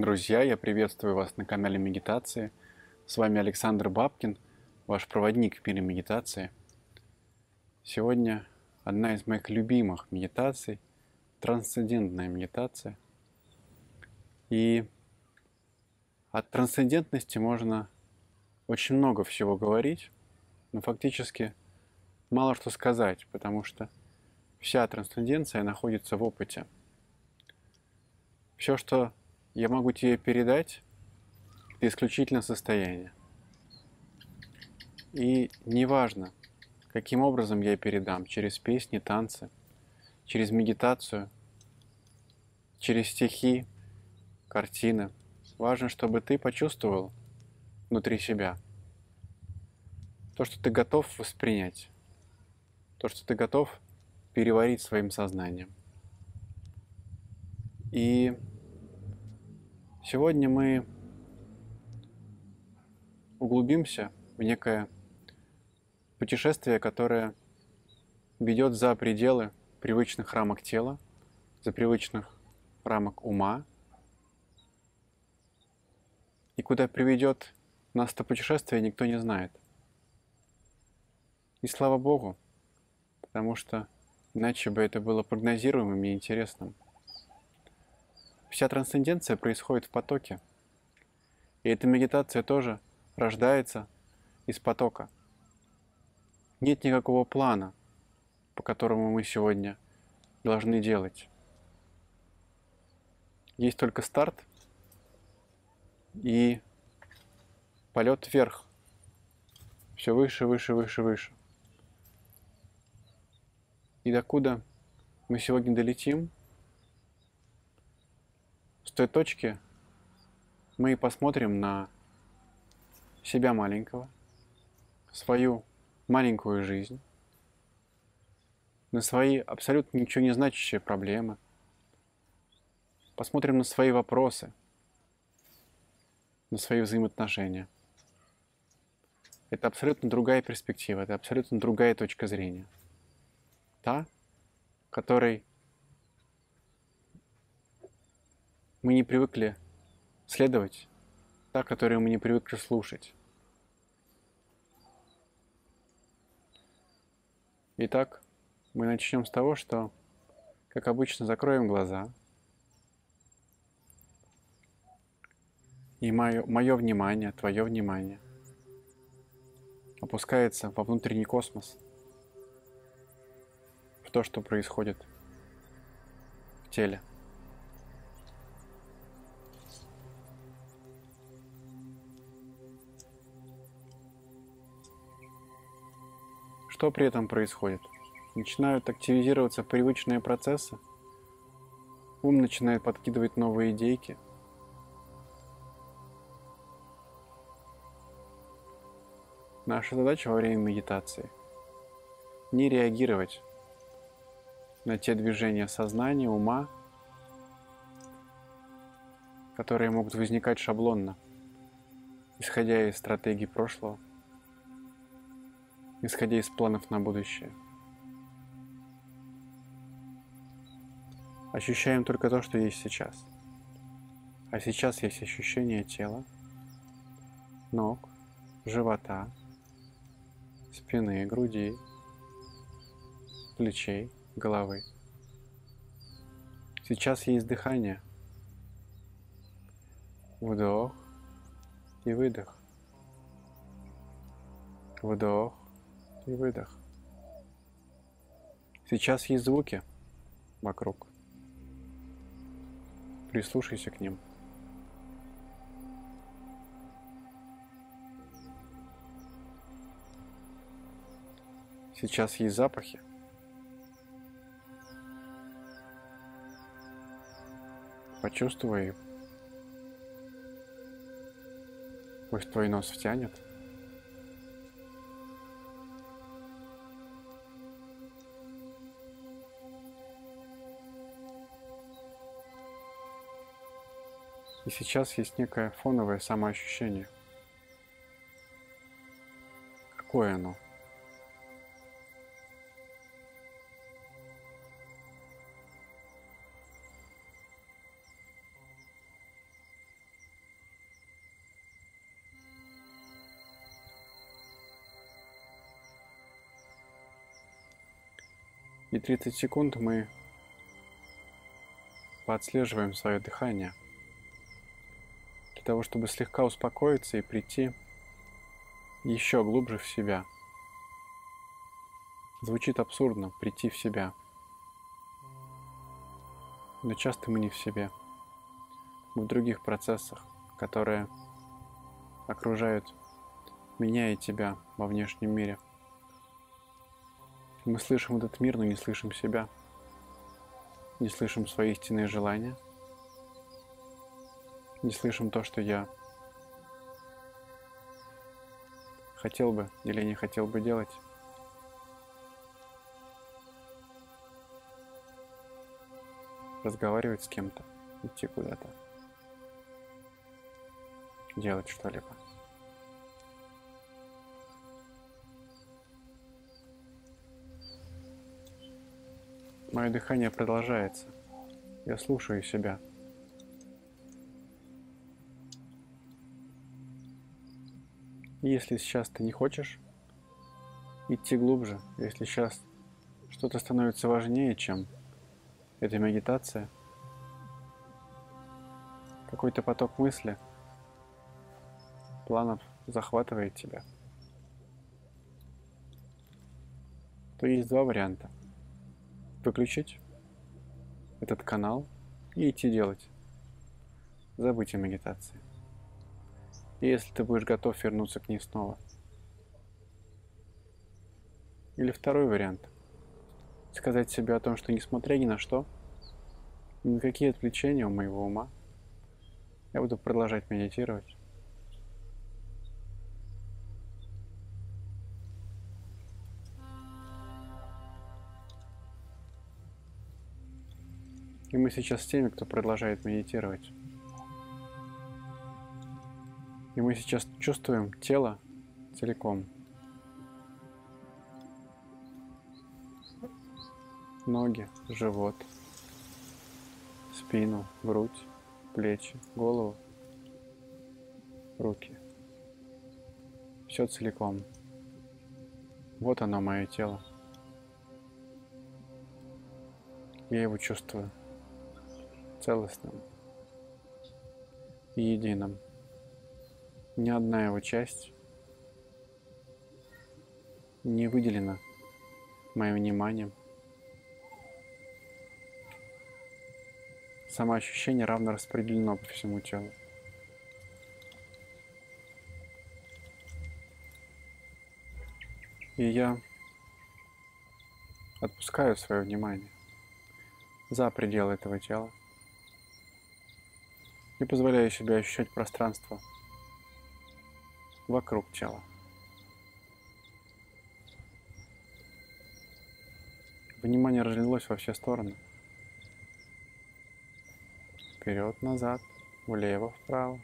Друзья, я приветствую вас на канале Медитации. С вами Александр Бабкин, ваш проводник в мире медитации. Сегодня одна из моих любимых медитаций – трансцендентная медитация. И от трансцендентности можно очень много всего говорить, но фактически мало что сказать, потому что вся трансценденция находится в опыте. Все, что я могу тебе передать, исключительно состояние. И неважно, каким образом я передам, через песни, танцы, через медитацию, через стихи, картины. Важно, чтобы ты почувствовал внутри себя то, что ты готов воспринять, то, что ты готов переварить своим сознанием. И Сегодня мы углубимся в некое путешествие, которое ведет за пределы привычных рамок тела, за привычных рамок ума. И куда приведет нас это путешествие, никто не знает. И слава Богу, потому что иначе бы это было прогнозируемым и интересным – Вся трансценденция происходит в потоке. И эта медитация тоже рождается из потока. Нет никакого плана, по которому мы сегодня должны делать. Есть только старт и полет вверх. Все выше, выше, выше, выше. И докуда мы сегодня долетим – той точки мы посмотрим на себя маленького, свою маленькую жизнь, на свои абсолютно ничего не значащие проблемы, посмотрим на свои вопросы, на свои взаимоотношения. Это абсолютно другая перспектива, это абсолютно другая точка зрения. Та, которой мы не привыкли следовать, та, которую мы не привыкли слушать. Итак, мы начнем с того, что, как обычно, закроем глаза. И мое, мое внимание, твое внимание опускается во внутренний космос, в то, что происходит в теле. Что при этом происходит? Начинают активизироваться привычные процессы, ум начинает подкидывать новые идейки. Наша задача во время медитации – не реагировать на те движения сознания, ума, которые могут возникать шаблонно, исходя из стратегий прошлого – исходя из планов на будущее. Ощущаем только то, что есть сейчас. А сейчас есть ощущение тела, ног, живота, спины, груди, плечей, головы. Сейчас есть дыхание. Вдох и выдох. Вдох и выдох. Сейчас есть звуки вокруг. Прислушайся к ним. Сейчас есть запахи. Почувствуй их. Пусть твой нос втянет. И сейчас есть некое фоновое самоощущение. Какое оно? И 30 секунд мы подслеживаем свое дыхание – того, чтобы слегка успокоиться и прийти еще глубже в себя. Звучит абсурдно прийти в себя. Но часто мы не в себе. Мы в других процессах, которые окружают меня и тебя во внешнем мире. Мы слышим этот мир, но не слышим себя. Не слышим свои истинные желания. Не слышим то, что я хотел бы или не хотел бы делать. Разговаривать с кем-то, идти куда-то, делать что-либо. Мое дыхание продолжается. Я слушаю себя. Если сейчас ты не хочешь идти глубже, если сейчас что-то становится важнее, чем эта медитация, какой-то поток мысли, планов захватывает тебя, то есть два варианта. Выключить этот канал и идти делать. Забыть о медитации если ты будешь готов вернуться к ней снова. Или второй вариант. Сказать себе о том, что несмотря ни на что, никакие отвлечения у моего ума, я буду продолжать медитировать. И мы сейчас с теми, кто продолжает медитировать. И мы сейчас чувствуем тело целиком. Ноги, живот, спину, грудь, плечи, голову, руки. Все целиком. Вот оно, мое тело. Я его чувствую целостным и единым ни одна его часть не выделена моим вниманием. Самоощущение равно распределено по всему телу. И я отпускаю свое внимание за пределы этого тела и позволяю себе ощущать пространство вокруг тела. Внимание разлилось во все стороны. Вперед, назад, влево, вправо,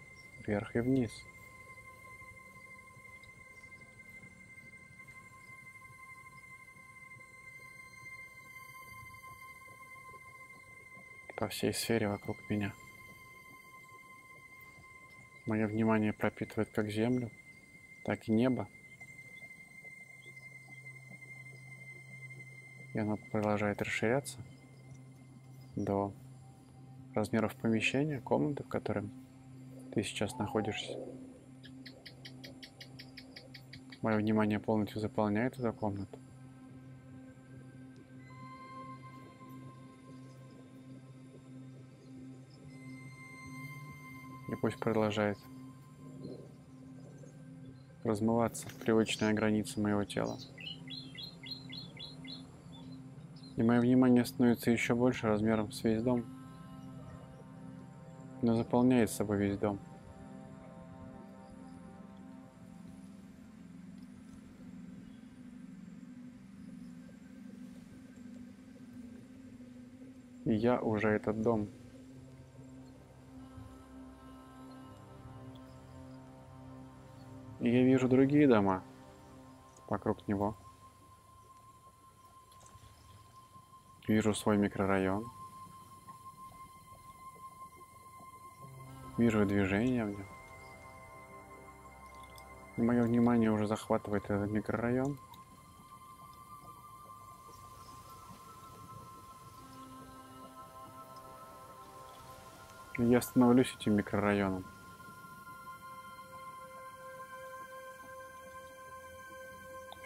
вверх и вниз. По всей сфере вокруг меня. Мое внимание пропитывает как землю, так и небо. И оно продолжает расширяться до размеров помещения, комнаты, в котором ты сейчас находишься. Мое внимание полностью заполняет эту комнату. И пусть продолжает размываться привычная граница моего тела. И мое внимание становится еще больше размером с весь дом, но заполняет собой весь дом. И я уже этот дом. Я вижу другие дома вокруг него. Вижу свой микрорайон. Вижу движение в нем. И мое внимание уже захватывает этот микрорайон. Я становлюсь этим микрорайоном.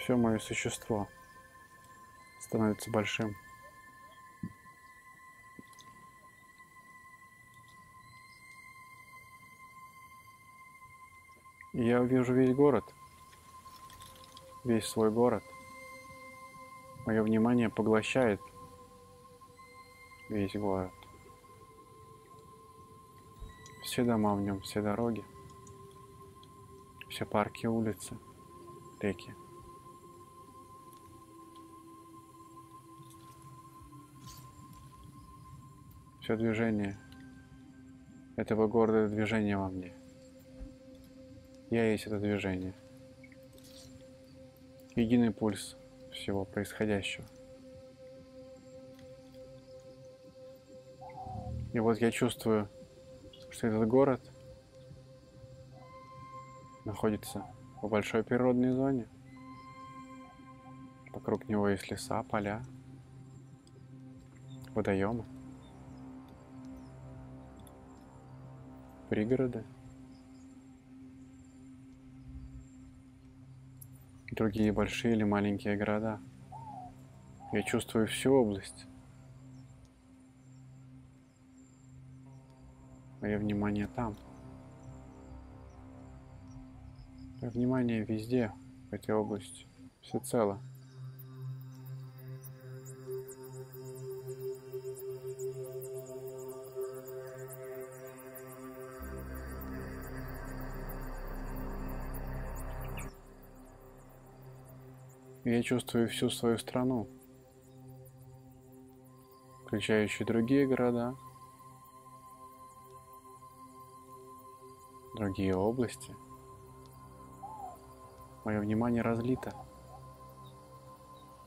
Все мое существо становится большим. И я вижу весь город, весь свой город. Мое внимание поглощает весь город. Все дома в нем, все дороги, все парки, улицы, реки. Все движение этого города, движение во мне. Я есть это движение. Единый пульс всего происходящего. И вот я чувствую, что этот город находится в большой природной зоне. Вокруг него есть леса, поля, водоемы, пригороды. другие большие или маленькие города. Я чувствую всю область. Мое внимание там. Мое внимание везде, в этой области, всецело. Я чувствую всю свою страну, включающую другие города, другие области. Мое внимание разлито,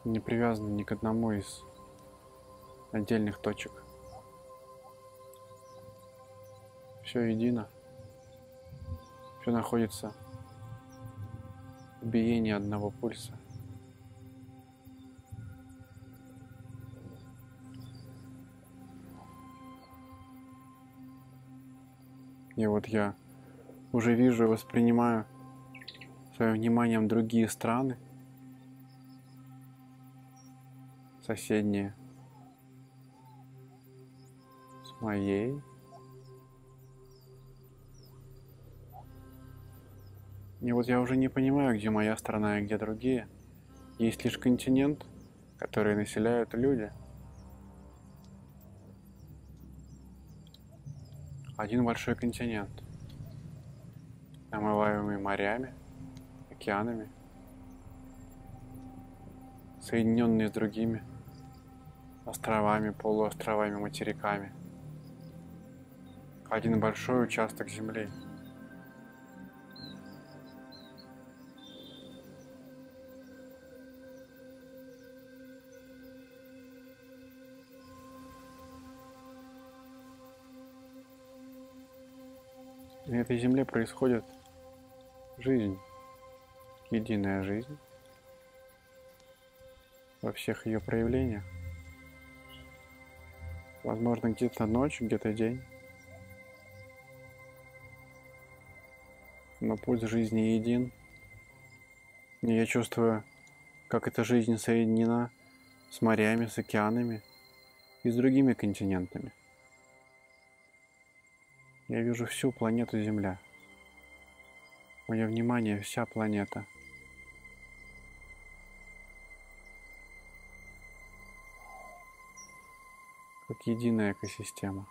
не привязано ни к одному из отдельных точек. Все едино, все находится в биении одного пульса. И вот я уже вижу и воспринимаю своим вниманием другие страны, соседние с моей. И вот я уже не понимаю, где моя страна и где другие. Есть лишь континент, который населяют люди – один большой континент, омываемый морями, океанами, соединенный с другими островами, полуостровами, материками. Один большой участок земли – На этой земле происходит жизнь, единая жизнь во всех ее проявлениях. Возможно, где-то ночь, где-то день. Но путь жизни един. И я чувствую, как эта жизнь соединена с морями, с океанами и с другими континентами. Я вижу всю планету Земля. Мое внимание вся планета. Как единая экосистема.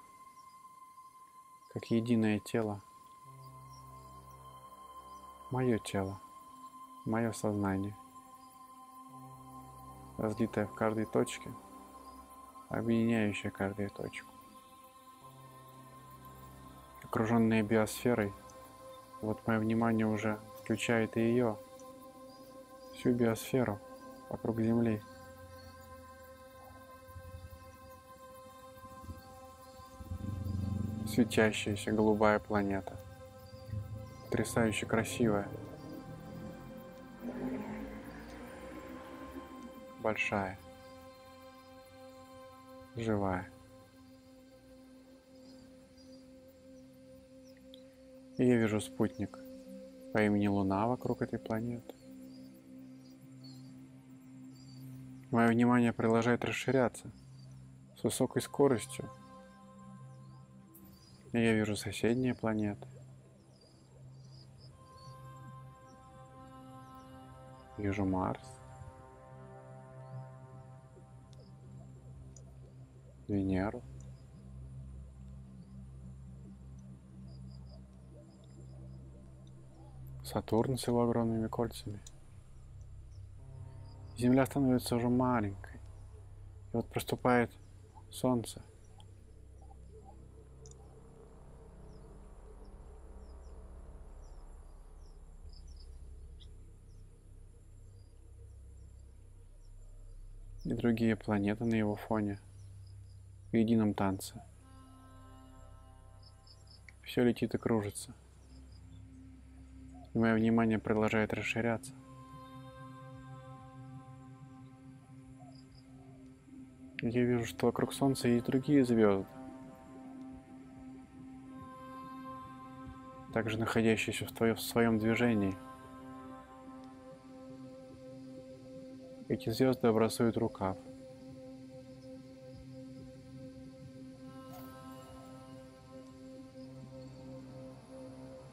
Как единое тело. Мое тело. Мое сознание. Разлитое в каждой точке, объединяющее каждую точку окруженные биосферой. Вот мое внимание уже включает и ее, всю биосферу вокруг Земли. Светящаяся голубая планета. Потрясающе красивая. Большая. Живая. И я вижу спутник по имени Луна вокруг этой планеты. Мое внимание продолжает расширяться с высокой скоростью. И я вижу соседние планеты. Вижу Марс. Венеру. Сатурн с его огромными кольцами. Земля становится уже маленькой. И вот проступает Солнце. И другие планеты на его фоне в едином танце. Все летит и кружится. И мое внимание продолжает расширяться. Я вижу, что вокруг Солнца есть другие звезды, также находящиеся в, твоем, в своем движении. Эти звезды образуют рукав.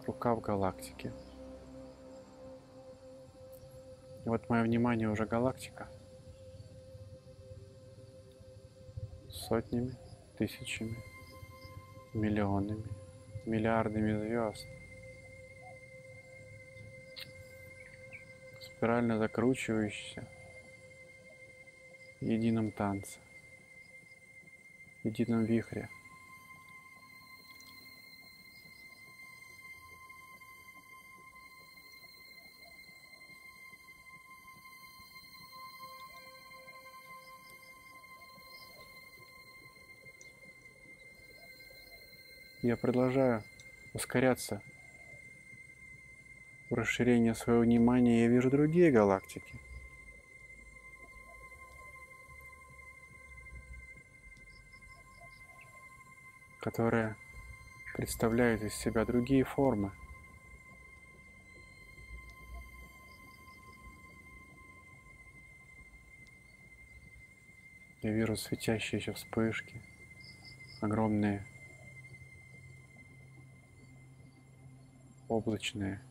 Рукав галактики. И вот мое внимание уже галактика – сотнями, тысячами, миллионами, миллиардами звезд. Спирально закручивающийся в едином танце, в едином вихре – Я продолжаю ускоряться в расширении своего внимания. Я вижу другие галактики. которые представляют из себя другие формы. Я вижу светящиеся вспышки, огромные облачные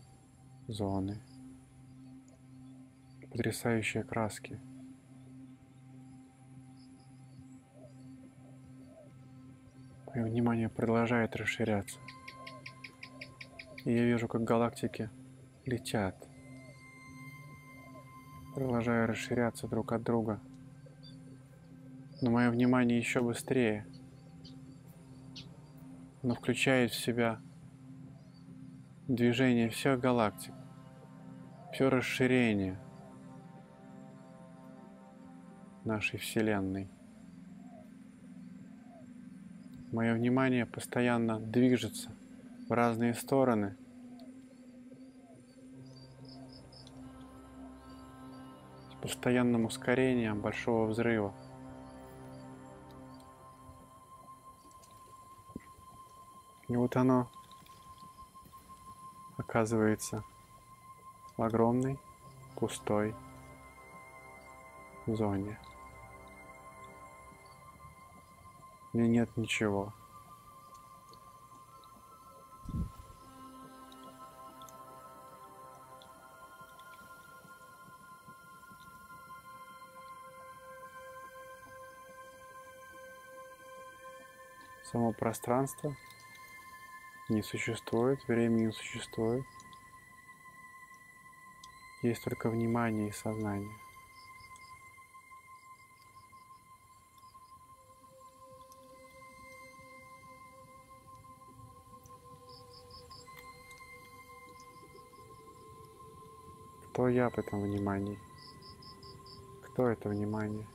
зоны, потрясающие краски. Мое внимание продолжает расширяться. И я вижу, как галактики летят, продолжая расширяться друг от друга. Но мое внимание еще быстрее. Оно включает в себя движение всех галактик, все расширение нашей Вселенной. Мое внимание постоянно движется в разные стороны. С постоянным ускорением большого взрыва. И вот оно оказывается в огромной пустой зоне. Где нет ничего. Само пространство не существует, времени не существует. Есть только внимание и сознание. Кто я в этом внимании? Кто это внимание?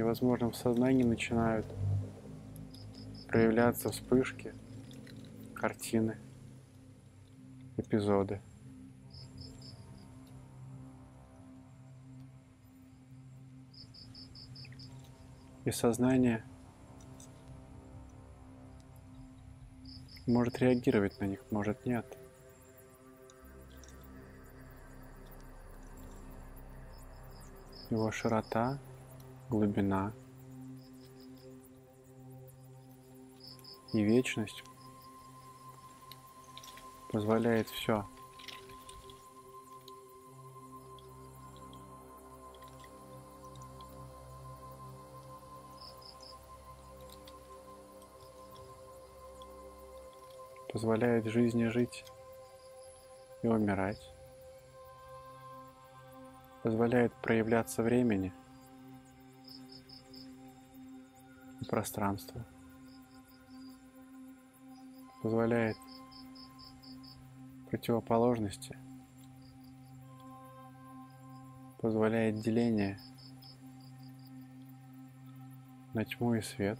И, возможно, в сознании начинают проявляться вспышки, картины, эпизоды. И сознание может реагировать на них, может нет. Его широта, глубина и вечность позволяет все. Позволяет жизни жить и умирать. Позволяет проявляться времени и пространству. Позволяет противоположности, позволяет деление на тьму и свет.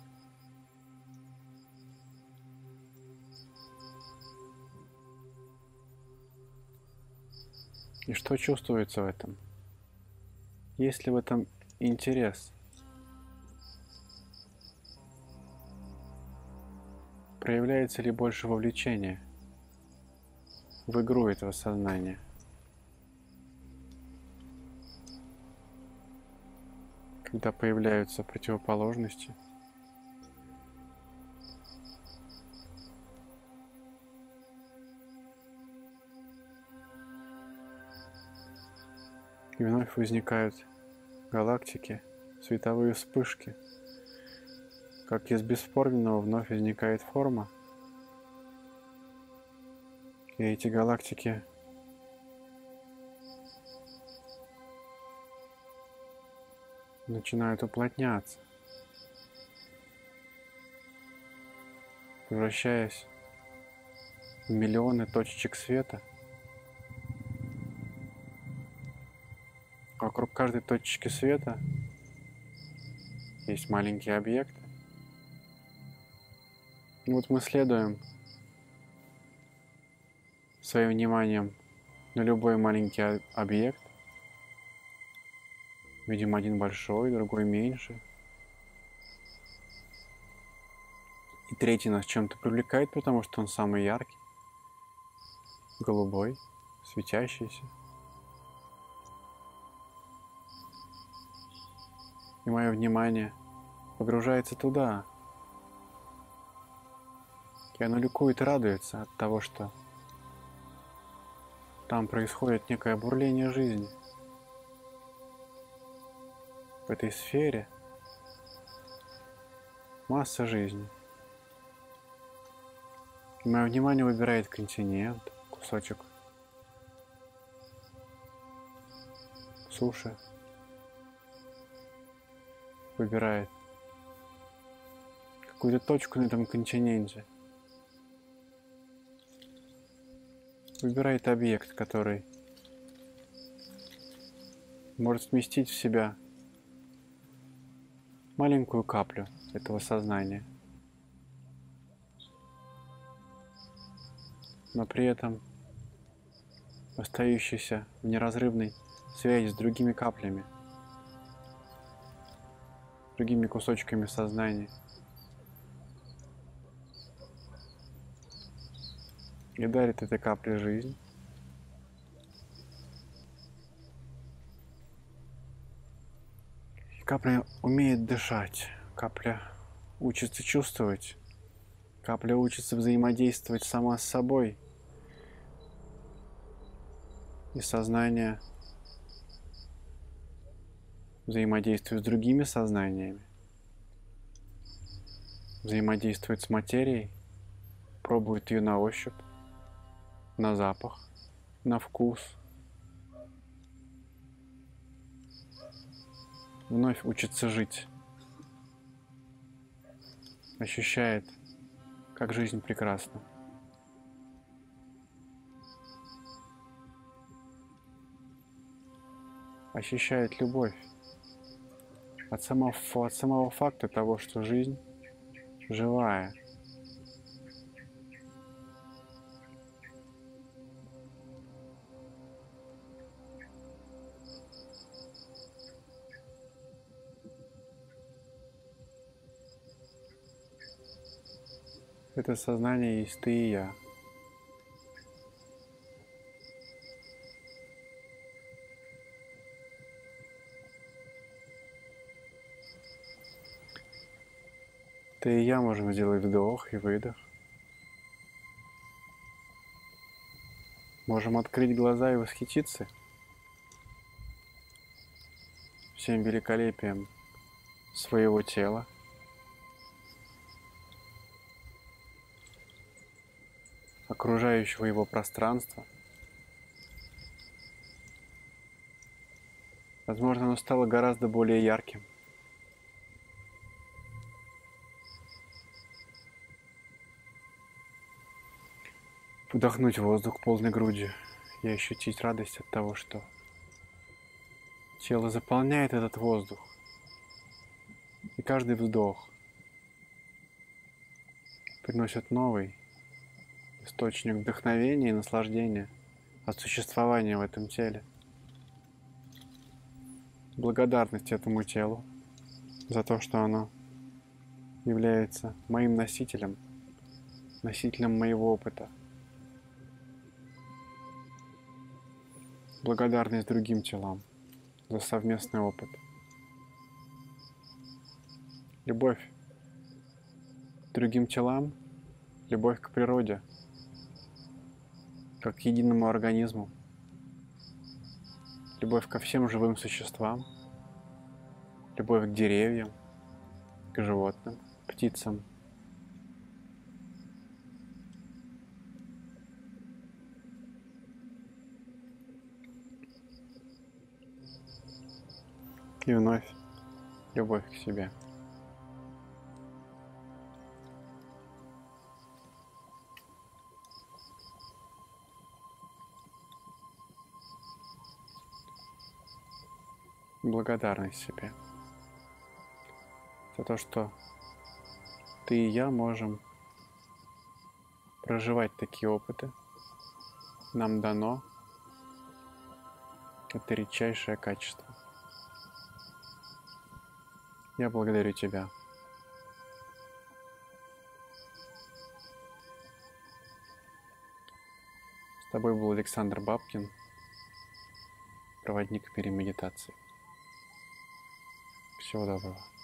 И что чувствуется в этом? Есть ли в этом интерес? Проявляется ли больше вовлечения – в игру этого сознания. Когда появляются противоположности, и вновь возникают галактики, световые вспышки, как из бесформенного вновь возникает форма – и эти галактики начинают уплотняться, превращаясь в миллионы точечек света. Вокруг каждой точки света есть маленький объект. Вот мы следуем своим вниманием на любой маленький объект. Видим один большой, другой меньше. И третий нас чем-то привлекает, потому что он самый яркий, голубой, светящийся. И мое внимание погружается туда. И оно ликует и радуется от того, что там происходит некое бурление жизни. В этой сфере масса жизни. И мое внимание выбирает континент, кусочек суши, выбирает какую-то точку на этом континенте – выбирает объект, который может вместить в себя маленькую каплю этого сознания. Но при этом остающийся в неразрывной связи с другими каплями, другими кусочками сознания – и дарит этой капле жизнь. И капля умеет дышать, капля учится чувствовать, капля учится взаимодействовать сама с собой. И сознание взаимодействует с другими сознаниями, взаимодействует с материей, пробует ее на ощупь на запах, на вкус. Вновь учится жить. Ощущает, как жизнь прекрасна. Ощущает любовь. от самого, от самого факта того, что жизнь живая. Это сознание есть ты и я. Ты и я можем сделать вдох и выдох. Можем открыть глаза и восхититься всем великолепием своего тела. Окружающего его пространства. Возможно, оно стало гораздо более ярким. Вдохнуть воздух полной грудью и ощутить радость от того, что тело заполняет этот воздух. И каждый вдох приносит новый источник вдохновения и наслаждения от существования в этом теле. Благодарность этому телу за то, что оно является моим носителем, носителем моего опыта. Благодарность другим телам за совместный опыт. Любовь другим телам, любовь к природе – как к единому организму. Любовь ко всем живым существам, любовь к деревьям, к животным, птицам. И вновь любовь к себе. Благодарность себе за то, что ты и я можем проживать такие опыты. Нам дано это редчайшее качество. Я благодарю тебя. С тобой был Александр Бабкин, проводник в мире медитации. Всего доброго.